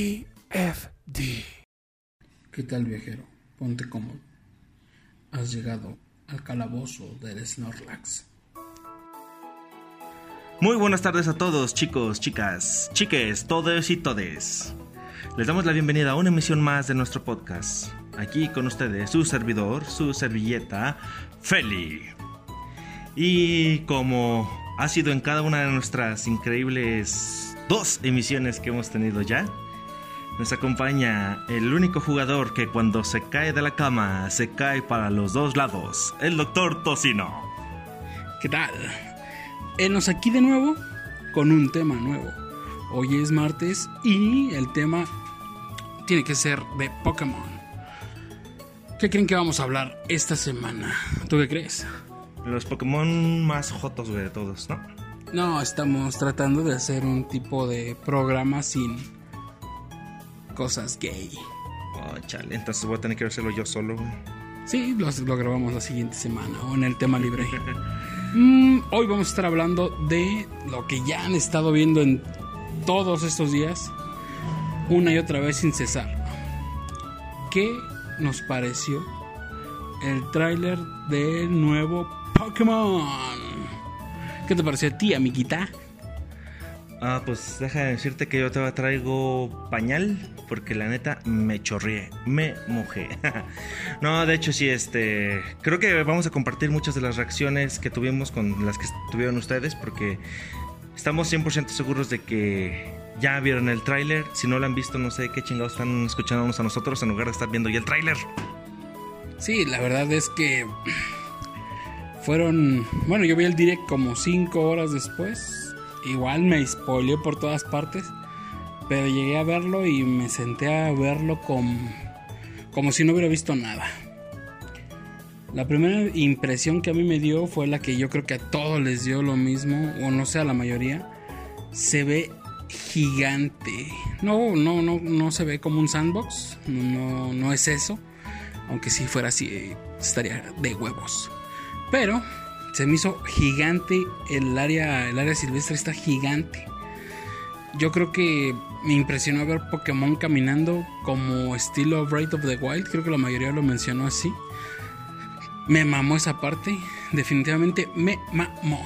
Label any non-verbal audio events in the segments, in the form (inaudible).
GFD. ¿Qué tal viajero? Ponte cómodo. Has llegado al calabozo del Snorlax. Muy buenas tardes a todos, chicos, chicas, chiques, todos y todes. Les damos la bienvenida a una emisión más de nuestro podcast. Aquí con ustedes, su servidor, su servilleta, Feli. Y como ha sido en cada una de nuestras increíbles dos emisiones que hemos tenido ya, nos acompaña el único jugador que cuando se cae de la cama se cae para los dos lados, el doctor Tocino. ¿Qué tal? Enos aquí de nuevo con un tema nuevo. Hoy es martes y el tema tiene que ser de Pokémon. ¿Qué creen que vamos a hablar esta semana? ¿Tú qué crees? Los Pokémon más jotos de todos, ¿no? No, estamos tratando de hacer un tipo de programa sin cosas gay. Oh, chale, entonces voy a tener que hacerlo yo solo, güey. Sí, lo, lo grabamos la siguiente semana o en el tema libre. (laughs) Mm, hoy vamos a estar hablando de lo que ya han estado viendo en todos estos días, una y otra vez sin cesar. ¿Qué nos pareció el tráiler del nuevo Pokémon? ¿Qué te pareció a ti, amiguita? Ah, pues deja de decirte que yo te traigo pañal porque la neta me chorrié, me mojé. (laughs) no, de hecho sí, este, creo que vamos a compartir muchas de las reacciones que tuvimos con las que tuvieron ustedes porque estamos 100% seguros de que ya vieron el tráiler. Si no lo han visto, no sé qué chingados están escuchándonos a nosotros en lugar de estar viendo ya el tráiler. Sí, la verdad es que fueron, bueno, yo vi el direct como 5 horas después igual me spoileó por todas partes. Pero llegué a verlo y me senté a verlo como, como si no hubiera visto nada. La primera impresión que a mí me dio fue la que yo creo que a todos les dio lo mismo, o no sé, a la mayoría. Se ve gigante. No, no, no, no se ve como un sandbox. No, no es eso. Aunque si fuera así, estaría de huevos. Pero se me hizo gigante el área, el área silvestre está gigante. Yo creo que me impresionó ver Pokémon caminando como estilo Breath of the Wild, creo que la mayoría lo mencionó así. Me mamó esa parte, definitivamente me mamó.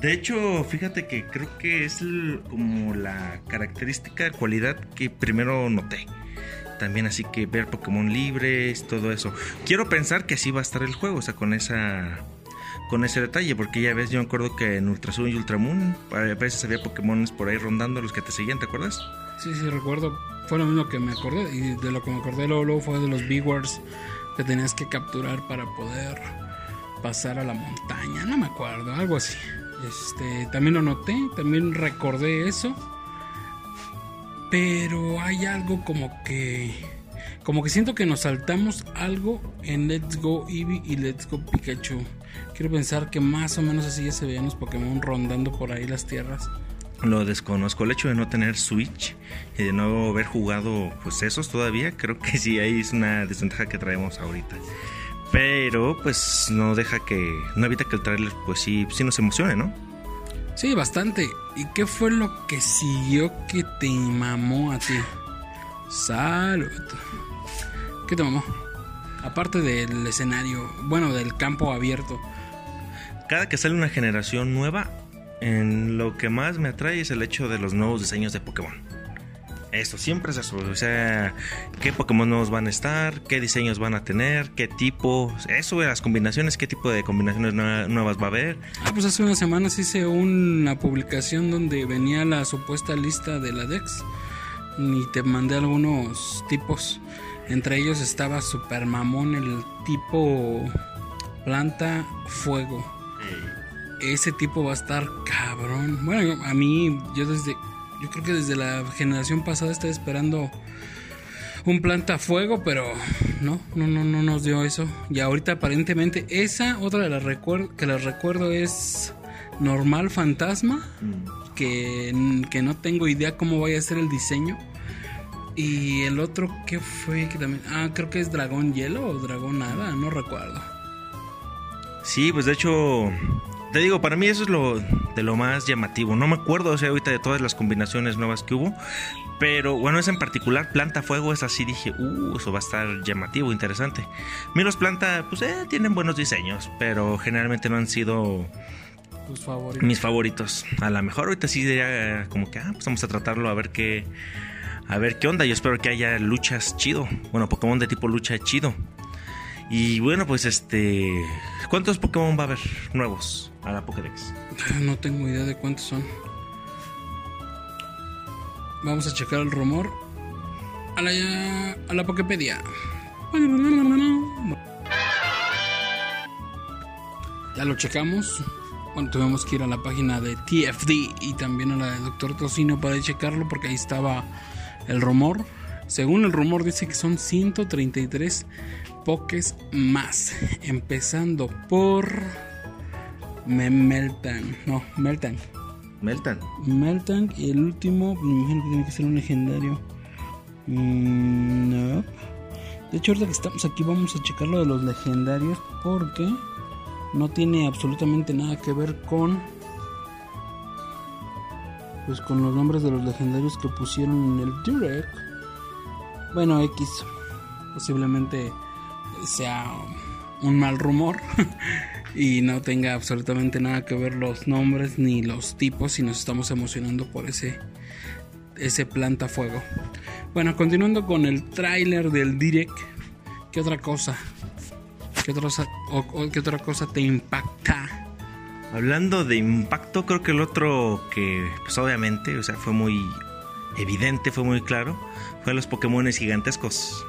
De hecho, fíjate que creo que es como la característica, cualidad que primero noté. También así que ver Pokémon libres, todo eso. Quiero pensar que así va a estar el juego, o sea, con esa con ese detalle, porque ya ves, yo me acuerdo que en Ultra Sun y Ultramoon a veces había Pokémon por ahí rondando los que te seguían, ¿te acuerdas? Sí, sí, recuerdo. Fue lo mismo que me acordé. Y de lo que me acordé luego, fue de los Bewards que tenías que capturar para poder pasar a la montaña. No me acuerdo, algo así. Este, también lo noté, también recordé eso. Pero hay algo como que como que siento que nos saltamos algo en Let's Go Eevee y Let's Go Pikachu. Quiero pensar que más o menos así ya se veían los Pokémon rondando por ahí las tierras. Lo desconozco, el hecho de no tener Switch y de no haber jugado pues esos todavía, creo que sí ahí es una desventaja que traemos ahorita. Pero pues no deja que, no evita que el trailer pues sí, sí nos emocione, ¿no? Sí, bastante. ¿Y qué fue lo que siguió que te mamó a ti? Salud. ¿Qué te mamó? Aparte del escenario, bueno, del campo abierto. Cada que sale una generación nueva, en lo que más me atrae es el hecho de los nuevos diseños de Pokémon. Esto siempre es eso, o sea, qué Pokémon nuevos van a estar, qué diseños van a tener, qué tipo, eso de las combinaciones, qué tipo de combinaciones nuevas va a haber. Ah, pues hace unas semanas hice una publicación donde venía la supuesta lista de la Dex y te mandé algunos tipos. Entre ellos estaba Super Mamón, el tipo planta fuego. Ese tipo va a estar cabrón. Bueno, a mí, yo desde. Yo creo que desde la generación pasada estaba esperando un planta fuego, pero no, no, no, no nos dio eso. Y ahorita aparentemente esa, otra de las que les recuerdo es normal fantasma, mm. que, que no tengo idea cómo vaya a ser el diseño. Y el otro, ¿qué fue? Que también, ah, creo que es Dragón Hielo o Dragón Nada, no recuerdo. Sí, pues de hecho, te digo, para mí eso es lo de lo más llamativo. No me acuerdo, o sea, ahorita de todas las combinaciones nuevas que hubo. Pero bueno, esa en particular, planta fuego, es así, dije, uh, eso va a estar llamativo, interesante. Miros planta, pues eh, tienen buenos diseños, pero generalmente no han sido favoritos. mis favoritos. A lo mejor ahorita sí diría como que, ah, pues vamos a tratarlo a ver qué, a ver qué onda. Yo espero que haya luchas chido. Bueno, Pokémon de tipo lucha chido. Y bueno, pues este, ¿cuántos Pokémon va a haber nuevos a la Pokédex? No tengo idea de cuántos son. Vamos a checar el rumor a la, a la Poképedia. Ya lo checamos. Bueno, tuvimos que ir a la página de TFD y también a la de Doctor Tocino para checarlo porque ahí estaba el rumor. Según el rumor dice que son 133 pokés más. Empezando por Meltan. No, Meltan. Meltan. Meltan y el último, me imagino que tiene que ser un legendario. Mm, no. De hecho, ahorita que estamos aquí vamos a checar lo de los legendarios porque no tiene absolutamente nada que ver con pues con los nombres de los legendarios que pusieron en el direct. Bueno, X posiblemente sea un mal rumor (laughs) y no tenga absolutamente nada que ver los nombres ni los tipos y nos estamos emocionando por ese ese planta fuego. Bueno, continuando con el tráiler del direct, ¿qué otra cosa? ¿Qué otra, o, ¿Qué otra cosa te impacta? Hablando de impacto, creo que el otro que, pues obviamente, o sea, fue muy evidente, fue muy claro, fue los Pokémon gigantescos.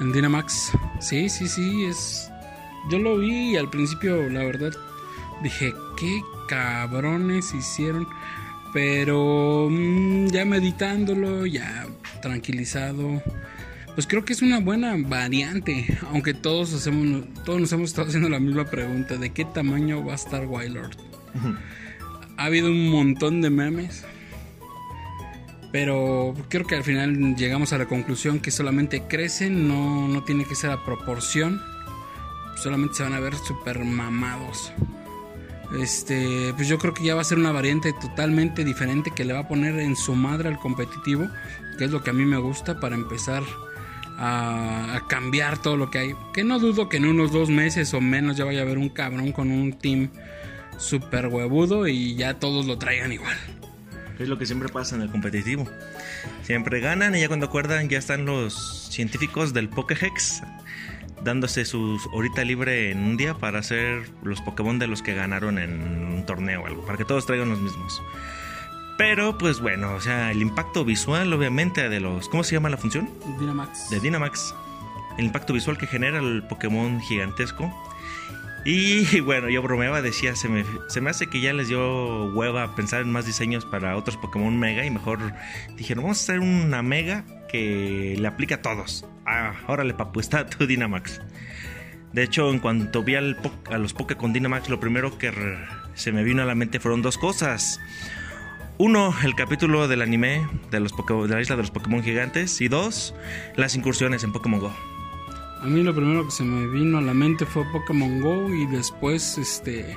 En Dynamax, sí, sí, sí, es. Yo lo vi y al principio, la verdad, dije, qué cabrones hicieron. Pero mm, ya meditándolo, ya tranquilizado, pues creo que es una buena variante, aunque todos hacemos, todos nos hemos estado haciendo la misma pregunta de qué tamaño va a estar Wildlord. Ha habido un montón de memes, pero creo que al final llegamos a la conclusión que solamente crecen, no, no tiene que ser a proporción, solamente se van a ver super mamados. Este, pues yo creo que ya va a ser una variante totalmente diferente que le va a poner en su madre al competitivo, que es lo que a mí me gusta para empezar a, cambiar todo lo que hay. Que no dudo que en unos dos meses o menos ya vaya a haber un cabrón con un team super huevudo y ya todos lo traigan igual. Es lo que siempre pasa en el competitivo. Siempre ganan y ya cuando acuerdan ya están los científicos del Pokéhex dándose su horita libre en un día para hacer los Pokémon de los que ganaron en un torneo o algo, para que todos traigan los mismos. Pero pues bueno, o sea, el impacto visual obviamente de los... ¿Cómo se llama la función? Dynamax. De Dynamax. El impacto visual que genera el Pokémon gigantesco. Y (laughs) bueno, yo bromeaba, decía, se me, se me hace que ya les dio hueva pensar en más diseños para otros Pokémon Mega y mejor dijeron, vamos a hacer una Mega que le aplica a todos. Ah, órale papu, está tu Dynamax. De hecho, en cuanto vi al a los Poké con Dynamax, lo primero que se me vino a la mente fueron dos cosas. Uno, el capítulo del anime de, los de la isla de los Pokémon gigantes. Y dos, las incursiones en Pokémon Go. A mí lo primero que se me vino a la mente fue Pokémon Go y después este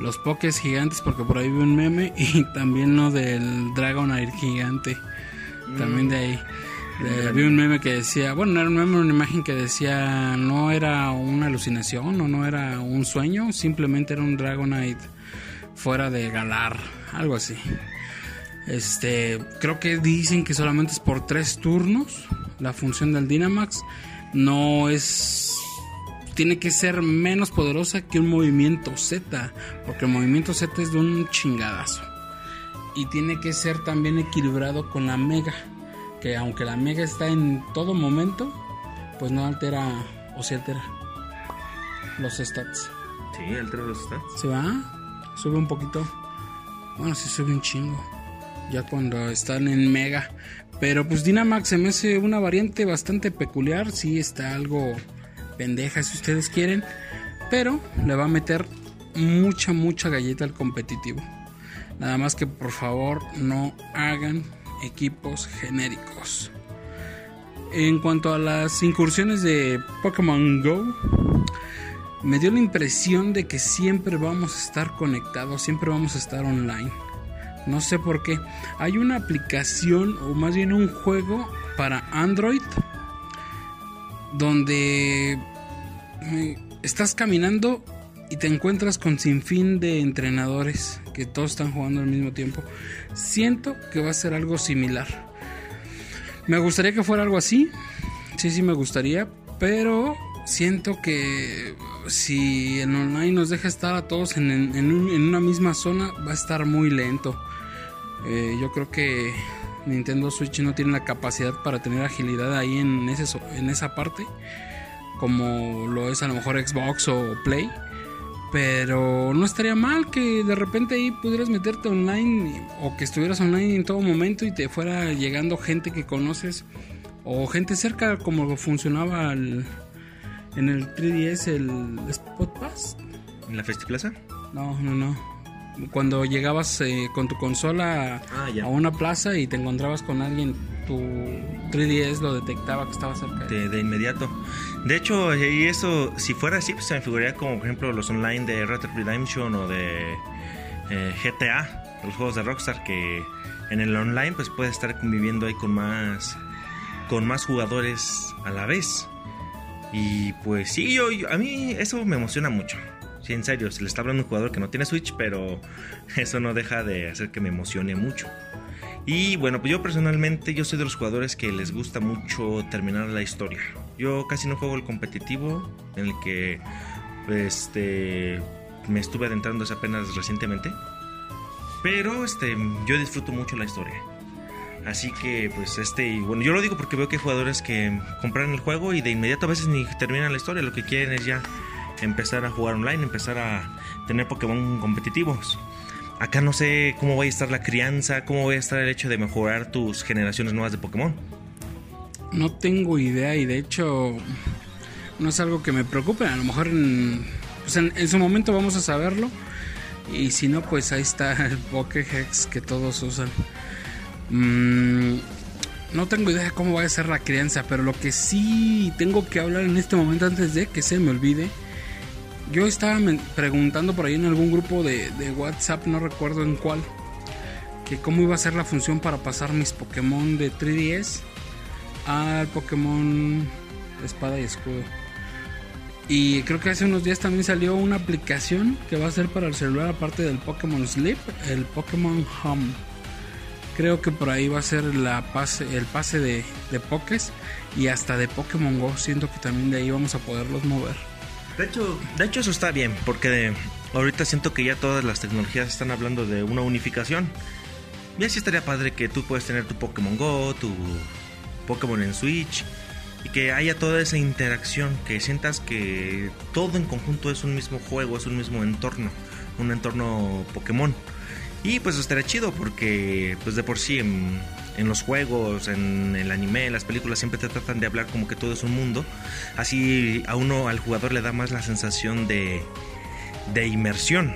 los Pokés gigantes porque por ahí vi un meme y (laughs) también lo del Dragonite gigante. También de ahí. Vi un meme que decía, bueno, no era un meme, una imagen que decía no era una alucinación o no era un sueño, simplemente era un Dragonite fuera de Galar, algo así. Este, creo que dicen que solamente es por tres turnos la función del Dynamax. No es. Tiene que ser menos poderosa que un movimiento Z. Porque el movimiento Z es de un chingadazo. Y tiene que ser también equilibrado con la Mega. Que aunque la Mega está en todo momento, pues no altera. O si altera los stats. Sí, altera los stats. ¿Se va? Sube un poquito. Bueno, sí sube un chingo ya cuando están en Mega. Pero pues Dynamax se me hace una variante bastante peculiar. Sí está algo pendeja si ustedes quieren. Pero le va a meter mucha, mucha galleta al competitivo. Nada más que por favor no hagan equipos genéricos. En cuanto a las incursiones de Pokémon Go, me dio la impresión de que siempre vamos a estar conectados, siempre vamos a estar online. No sé por qué. Hay una aplicación o más bien un juego para Android donde eh, estás caminando y te encuentras con sinfín de entrenadores que todos están jugando al mismo tiempo. Siento que va a ser algo similar. Me gustaría que fuera algo así. Sí, sí me gustaría, pero siento que si el online nos deja estar a todos en, una misma zona, va a estar muy lento. Eh, yo creo que Nintendo Switch no tiene la capacidad para tener agilidad ahí en, ese, en esa parte, como lo es a lo mejor Xbox o Play. Pero no estaría mal que de repente ahí pudieras meterte online o que estuvieras online en todo momento y te fuera llegando gente que conoces o gente cerca como funcionaba en el 3DS el Spot Pass. ¿En la Festiplaza? No, no, no cuando llegabas eh, con tu consola ah, a una plaza y te encontrabas con alguien, tu 3DS lo detectaba que estaba cerca. De, inmediato. De hecho, y eso, si fuera así, pues se me figuraría como, por ejemplo, los online de Red Dead Redemption o de eh, GTA, los juegos de Rockstar, que en el online pues puedes estar conviviendo ahí con más, con más jugadores a la vez. Y pues sí, yo, a mí eso me emociona mucho. Sí, en serio, se le está hablando a un jugador que no tiene Switch, pero (laughs) eso no deja de hacer que me emocione mucho. Y bueno, pues yo personalmente yo soy de los jugadores que les gusta mucho terminar la historia. Yo casi no juego el competitivo, en el que este me estuve adentrando apenas recientemente. Pero este yo disfruto mucho la historia. Así que pues este, bueno, yo lo digo porque veo que hay jugadores que compran el juego y de inmediato a veces ni terminan la historia, lo que quieren es ya empezar a jugar online, empezar a tener Pokémon competitivos. Acá no sé cómo va a estar la crianza, cómo va a estar el hecho de mejorar tus generaciones nuevas de Pokémon. No tengo idea y de hecho no es algo que me preocupe. A lo mejor en, pues en, su momento vamos a saberlo. Y si no, pues ahí está el Pokéhex que todos usan. Mm, no tengo idea de cómo va a ser la crianza, pero lo que sí tengo que hablar en este momento antes de que se me olvide yo estaba preguntando por ahí en algún grupo de, WhatsApp, no recuerdo en cuál, que cómo iba a ser la función para pasar mis Pokémon de 3DS al Pokémon Espada y Escudo. Y creo que hace unos días también salió una aplicación que va a ser para el celular aparte del Pokémon Sleep, el Pokémon Home. Creo que por ahí va a ser el pase de, de Pokés y hasta de Pokémon Go. Siento que también de ahí vamos a poderlos mover. De hecho, de hecho eso está bien, porque ahorita siento que ya todas las tecnologías están hablando de una unificación. Y así estaría padre que tú puedes tener tu Pokémon Go, tu Pokémon en Switch, y que haya toda esa interacción, que sientas que todo en conjunto es un mismo juego, es un mismo entorno, un entorno Pokémon. Y pues estaría chido porque pues de por sí en los juegos, en el anime, en las películas siempre te tratan de hablar como que todo es un mundo. Así a uno, al jugador le da más la sensación de, de inmersión.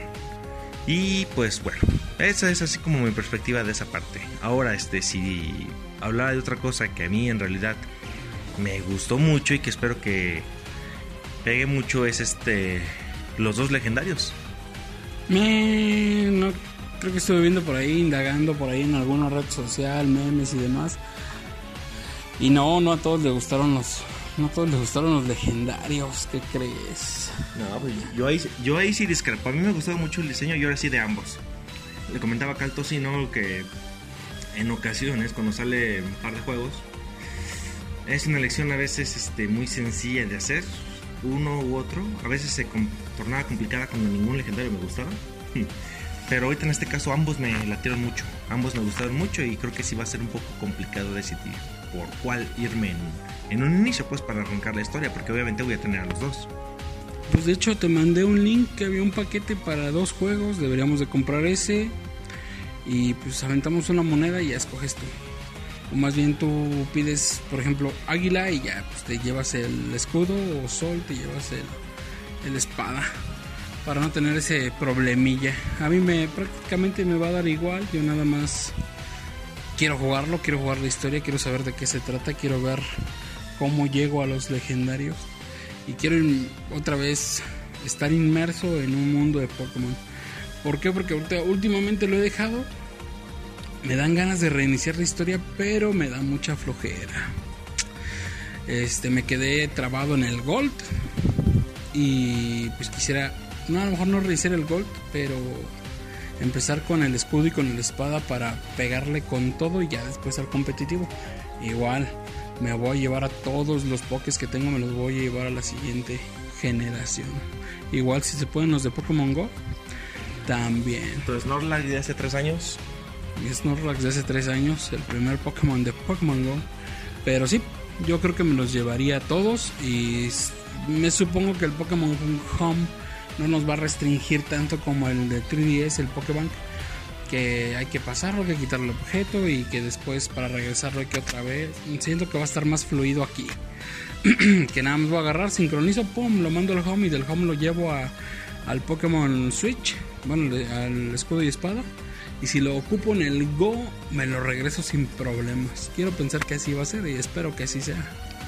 Y pues bueno, esa es así como mi perspectiva de esa parte. Ahora, este, si hablara de otra cosa que a mí en realidad me gustó mucho y que espero que pegue mucho es este los dos legendarios. Me no creo que estuve viendo por ahí, indagando por ahí en alguna red social, memes y demás. Y no, no a todos les gustaron los, no a todos les gustaron los legendarios, ¿qué crees? No, pues yo ahí, yo ahí sí discrepo. A mí me gustaba mucho el diseño y ahora sí de ambos. Le comentaba acá al Tocino que en ocasiones cuando sale un par de juegos es una elección a veces este, muy sencilla de hacer, uno u otro. A veces se tornaba complicada cuando ningún legendario me gustaba. Pero ahorita en este caso ambos me latieron mucho, ambos me gustaron mucho y creo que sí va a ser un poco complicado decidir por cuál irme en, un inicio pues para arrancar la historia, porque obviamente voy a tener a los dos. Pues de hecho te mandé un link que había un paquete para dos juegos, deberíamos de comprar ese y pues aventamos una moneda y ya escoges tú. O más bien tú pides, por ejemplo, águila y ya pues te llevas el escudo o sol, te llevas el, el espada para no tener ese problemilla. A mí me prácticamente me va a dar igual, yo nada más quiero jugarlo, quiero jugar la historia, quiero saber de qué se trata, quiero ver cómo llego a los legendarios y quiero otra vez estar inmerso en un mundo de Pokémon. ¿Por qué? Porque últimamente lo he dejado. Me dan ganas de reiniciar la historia, pero me da mucha flojera. Este, me quedé trabado en el Gold. Y pues quisiera, no, a lo mejor no reiniciar el Gold, pero empezar con el escudo y con la espada para pegarle con todo y ya después al competitivo. Igual, me voy a llevar a todos los pokés que tengo, me los voy a llevar a la siguiente generación. Igual si se pueden los de Pokémon Go, también. Entonces, Snorlax de hace tres años. Snorlax de hace tres años, el primer Pokémon de Pokémon Go. Pero sí, yo creo que me los llevaría a todos y me supongo que el Pokémon Home no nos va a restringir tanto como el de 3DS, el Pokébank. Que hay que pasarlo, que quitarle el objeto y que después para regresarlo hay que otra vez. Siento que va a estar más fluido aquí. (clears throat) que nada más voy a agarrar, sincronizo, pum, lo mando al home y del home lo llevo a, al Pokémon Switch, bueno, al escudo y espada. Y si lo ocupo en el Go, me lo regreso sin problemas. Quiero pensar que así va a ser y espero que así sea.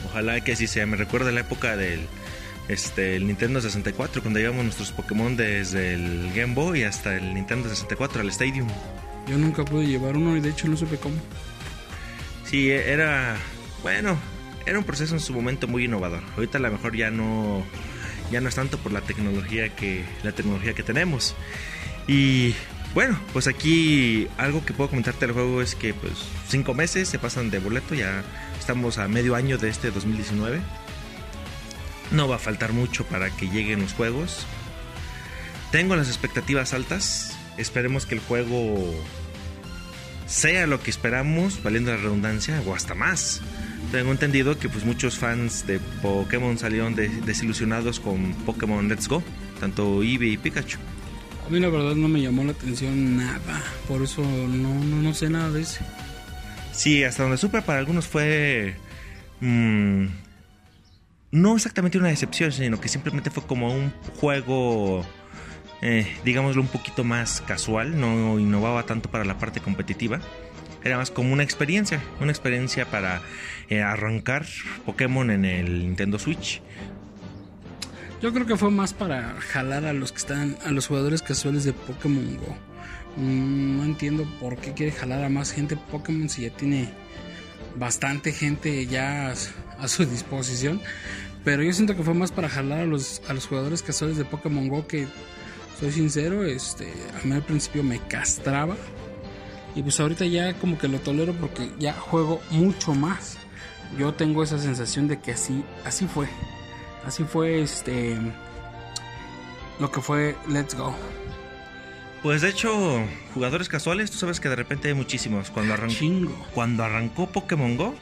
Ojalá que así sea. Me recuerda la época del este, el Nintendo 64, cuando llevamos nuestros Pokémon desde el Game Boy hasta el Nintendo 64 al Stadium. Yo nunca pude llevar uno y de hecho no supe cómo. Sí, era. Bueno, era un proceso en su momento muy innovador. Ahorita a lo mejor ya no. Ya no es tanto por la tecnología que. la tecnología que tenemos. Y bueno, pues aquí algo que puedo comentarte del juego es que pues cinco meses se pasan de boleto, ya estamos a medio año de este 2019. No va a faltar mucho para que lleguen los juegos. Tengo las expectativas altas. Esperemos que el juego sea lo que esperamos, valiendo la redundancia, o hasta más. Tengo entendido que pues muchos fans de Pokémon salieron desilusionados con Pokémon Let's Go, tanto Eevee y Pikachu. A mí la verdad no me llamó la atención nada, por eso no, no, sé nada de ese. Sí, hasta donde supe para algunos fue... Mmm, no exactamente una decepción, sino que simplemente fue como un juego, eh, digámoslo, un poquito más casual, no innovaba tanto para la parte competitiva. Era más como una experiencia, una experiencia para eh, arrancar Pokémon en el Nintendo Switch. Yo creo que fue más para jalar a los que están, a los jugadores casuales de Pokémon Go. Mm, no entiendo por qué quiere jalar a más gente Pokémon si ya tiene bastante gente ya a su disposición. Pero yo siento que fue más para jalar a los, a los jugadores casuales de Pokémon Go que, soy sincero, este, a mí al principio me castraba. Y pues ahorita ya como que lo tolero porque ya juego mucho más. Yo tengo esa sensación de que así, así fue. Así fue este lo que fue Let's Go. Pues de hecho, jugadores casuales, tú sabes que de repente hay muchísimos. Cuando arrancó, cuando arrancó Pokémon Go,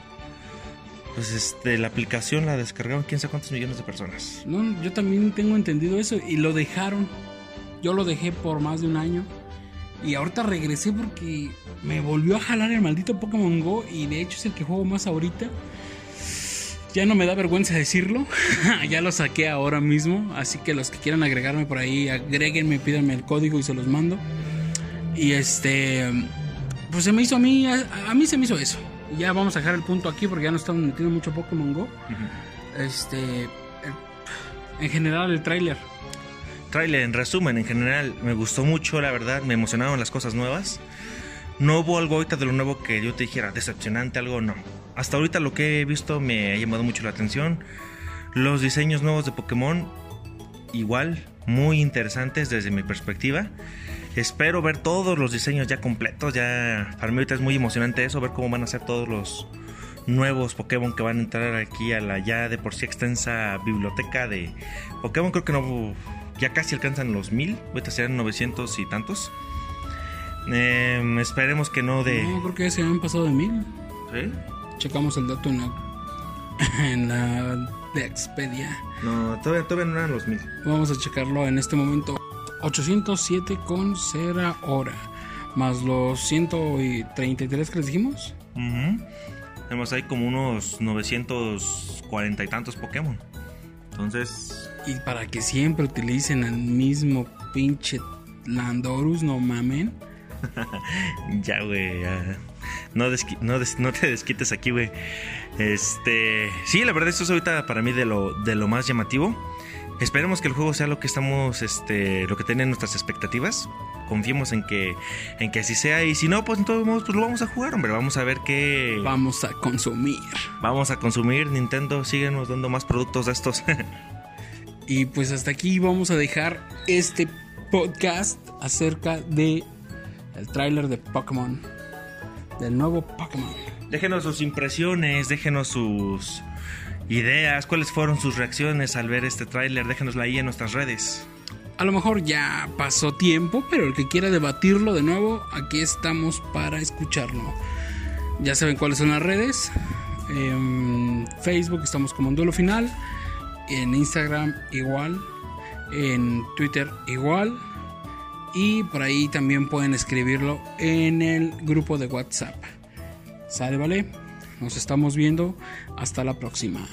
pues este, la aplicación la descargaron quién sabe cuántos millones de personas. No, yo también tengo entendido eso y lo dejaron. Yo lo dejé por más de un año. Y ahorita regresé porque me volvió a jalar el maldito Pokémon Go y de hecho es el que juego más ahorita. Ya no me da vergüenza decirlo. (laughs) ya lo saqué ahora mismo. Así que los que quieran agregarme por ahí, agréguenme, pídanme el código y se los mando. Y este. Pues se me hizo a mí. a mí se me hizo eso ya vamos a dejar el punto aquí porque ya no estamos metiendo mucho Pokémon Go. Este. en general, el tráiler. Tráiler, en resumen, en general, me gustó mucho, la verdad. Me emocionaron las cosas nuevas. No hubo algo ahorita de lo nuevo que yo te dijera decepcionante, algo no. Hasta ahorita lo que he visto me ha llamado mucho la atención. Los diseños nuevos de Pokémon, igual, muy interesantes desde mi perspectiva. Espero ver todos los diseños ya completos. Ya para mí ahorita es muy emocionante eso, ver cómo van a ser todos los nuevos Pokémon que van a entrar aquí a la ya de por sí extensa biblioteca de Pokémon. Creo que no ya casi alcanzan los mil. Ahorita serán 900 y tantos. Em, esperemos que no de. No, creo que ya se han pasado de mil. ¿Sí? Checamos el dato en la, (laughs) en la de Expedia. No, todavía, todavía no eran los mil. Vamos a checarlo en este momento. 807 con cera hora. Más los 133 que les dijimos. Tenemos ahí como unos 940 y tantos Pokémon. Entonces. Y para que siempre utilicen al mismo pinche Landorus, no mamen. (laughs) ya, güey. No, no, te desquites aquí, güey. Este. Sí, la verdad, esto es ahorita para mí de lo, de lo más llamativo. Esperemos que el juego sea lo que estamos, este, lo que tienen nuestras expectativas. Confiemos en que, en que así sea. Y si no, pues entonces pues lo vamos a jugar, hombre. Vamos a ver qué. Vamos a consumir. Vamos a consumir. Nintendo, síguenos dando más productos de estos. (laughs) y pues hasta aquí vamos a dejar este podcast acerca de el tráiler de Pokémon. Del nuevo Pokémon. Déjenos sus impresiones, déjenos sus ideas, cuáles fueron sus reacciones al ver este tráiler, déjenosla ahí en nuestras redes. A lo mejor ya pasó tiempo, pero el que quiera debatirlo de nuevo, aquí estamos para escucharlo. Ya saben cuáles son las redes. En Facebook estamos como en duelo final. En Instagram igual. En Twitter igual. Y por ahí también pueden escribirlo en el grupo de WhatsApp. ¿Sale, vale? Nos estamos viendo. Hasta la próxima.